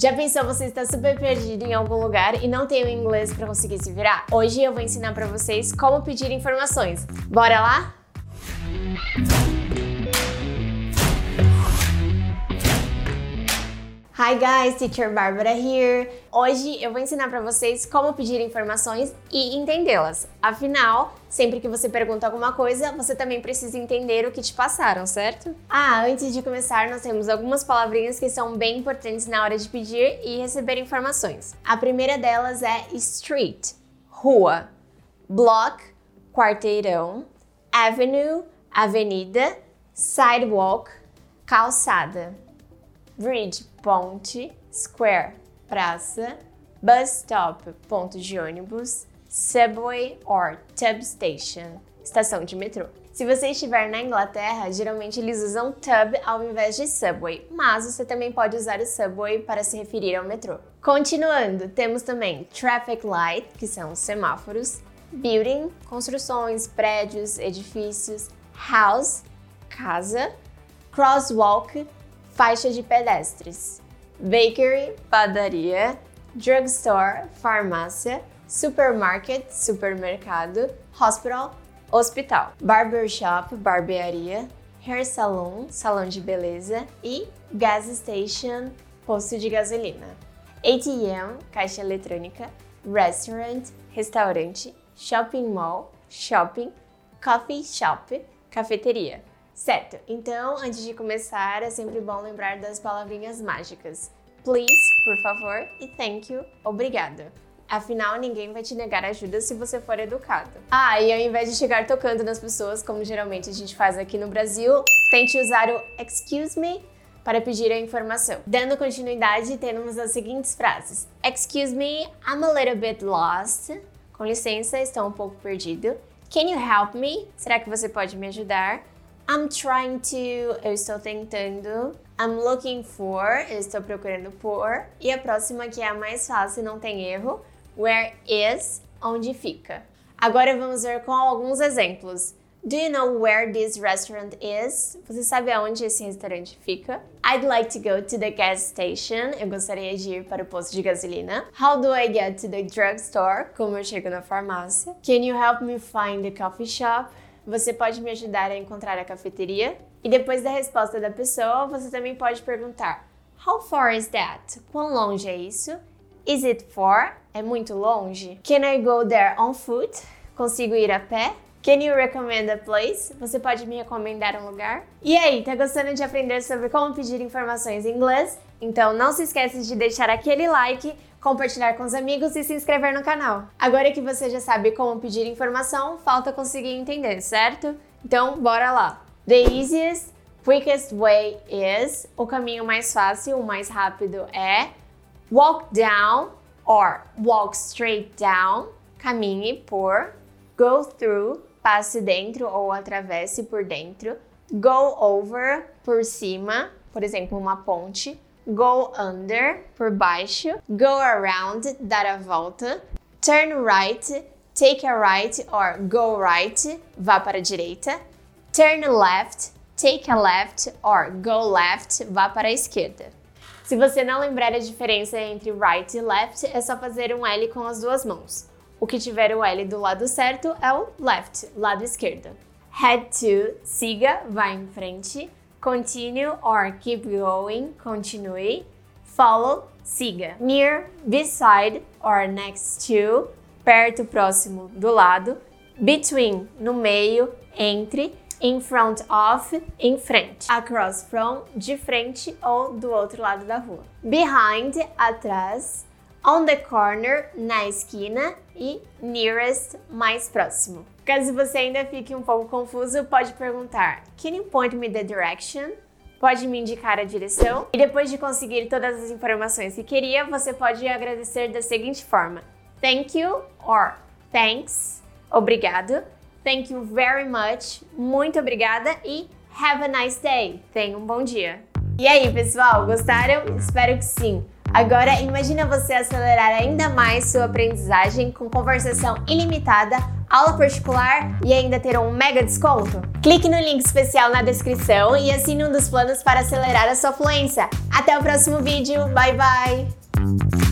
Já pensou você está super perdido em algum lugar e não tem o inglês para conseguir se virar? Hoje eu vou ensinar para vocês como pedir informações. Bora lá? Hi guys, Teacher Bárbara here. Hoje eu vou ensinar para vocês como pedir informações e entendê-las. Afinal, sempre que você pergunta alguma coisa, você também precisa entender o que te passaram, certo? Ah, antes de começar, nós temos algumas palavrinhas que são bem importantes na hora de pedir e receber informações. A primeira delas é street, rua, block, quarteirão, avenue, avenida, sidewalk, calçada bridge, ponte, square, praça, bus stop, ponto de ônibus, subway or tube station, estação de metrô. Se você estiver na Inglaterra, geralmente eles usam tub ao invés de subway, mas você também pode usar o subway para se referir ao metrô. Continuando, temos também traffic light, que são semáforos, building, construções, prédios, edifícios, house, casa, crosswalk, faixa de pedestres, bakery, padaria, drugstore, farmácia, supermarket, supermercado, hospital, hospital, barbershop, barbearia, hair salon, salão de beleza e gas station, posto de gasolina. ATM, caixa eletrônica, restaurant, restaurante, shopping mall, shopping, coffee shop, cafeteria. Certo, então antes de começar é sempre bom lembrar das palavrinhas mágicas. Please, por favor, e thank you, obrigado. Afinal, ninguém vai te negar ajuda se você for educado. Ah, e ao invés de chegar tocando nas pessoas, como geralmente a gente faz aqui no Brasil, tente usar o excuse me para pedir a informação. Dando continuidade, temos as seguintes frases: Excuse me, I'm a little bit lost. Com licença, estou um pouco perdido. Can you help me? Será que você pode me ajudar? I'm trying to, eu estou tentando. I'm looking for, eu estou procurando por. E a próxima que é a mais fácil, não tem erro. Where is, onde fica. Agora vamos ver com alguns exemplos. Do you know where this restaurant is? Você sabe aonde esse restaurante fica? I'd like to go to the gas station. Eu gostaria de ir para o posto de gasolina. How do I get to the drugstore? Como eu chego na farmácia? Can you help me find the coffee shop? Você pode me ajudar a encontrar a cafeteria? E depois da resposta da pessoa, você também pode perguntar: How far is that? Quão longe é isso? Is it far? É muito longe? Can I go there on foot? Consigo ir a pé? Can you recommend a place? Você pode me recomendar um lugar? E aí, tá gostando de aprender sobre como pedir informações em inglês? Então não se esqueça de deixar aquele like compartilhar com os amigos e se inscrever no canal. Agora que você já sabe como pedir informação, falta conseguir entender, certo? Então, bora lá! The easiest, quickest way is o caminho mais fácil, o mais rápido é walk down or walk straight down, caminhe por, go through, passe dentro ou atravesse por dentro, go over, por cima, por exemplo, uma ponte, go under, por baixo, go around, dar a volta, turn right, take a right or go right, vá para a direita, turn left, take a left or go left, vá para a esquerda. Se você não lembrar a diferença entre right e left, é só fazer um L com as duas mãos. O que tiver o L do lado certo é o left, lado esquerdo. Head to, siga, vá em frente. Continue or keep going, continue. Follow, siga. Near, beside or next to, perto, próximo, do lado. Between, no meio, entre. In front of, em frente. Across from, de frente ou do outro lado da rua. Behind, atrás. On the corner, na esquina. E nearest, mais próximo. Caso você ainda fique um pouco confuso, pode perguntar: Can you point me the direction? Pode me indicar a direção? E depois de conseguir todas as informações que queria, você pode agradecer da seguinte forma: Thank you or thanks, obrigado. Thank you very much, muito obrigada e have a nice day. Tenha um bom dia. E aí, pessoal, gostaram? Espero que sim. Agora, imagina você acelerar ainda mais sua aprendizagem com conversação ilimitada aula particular e ainda ter um mega desconto? Clique no link especial na descrição e assine um dos planos para acelerar a sua fluência. Até o próximo vídeo, bye bye!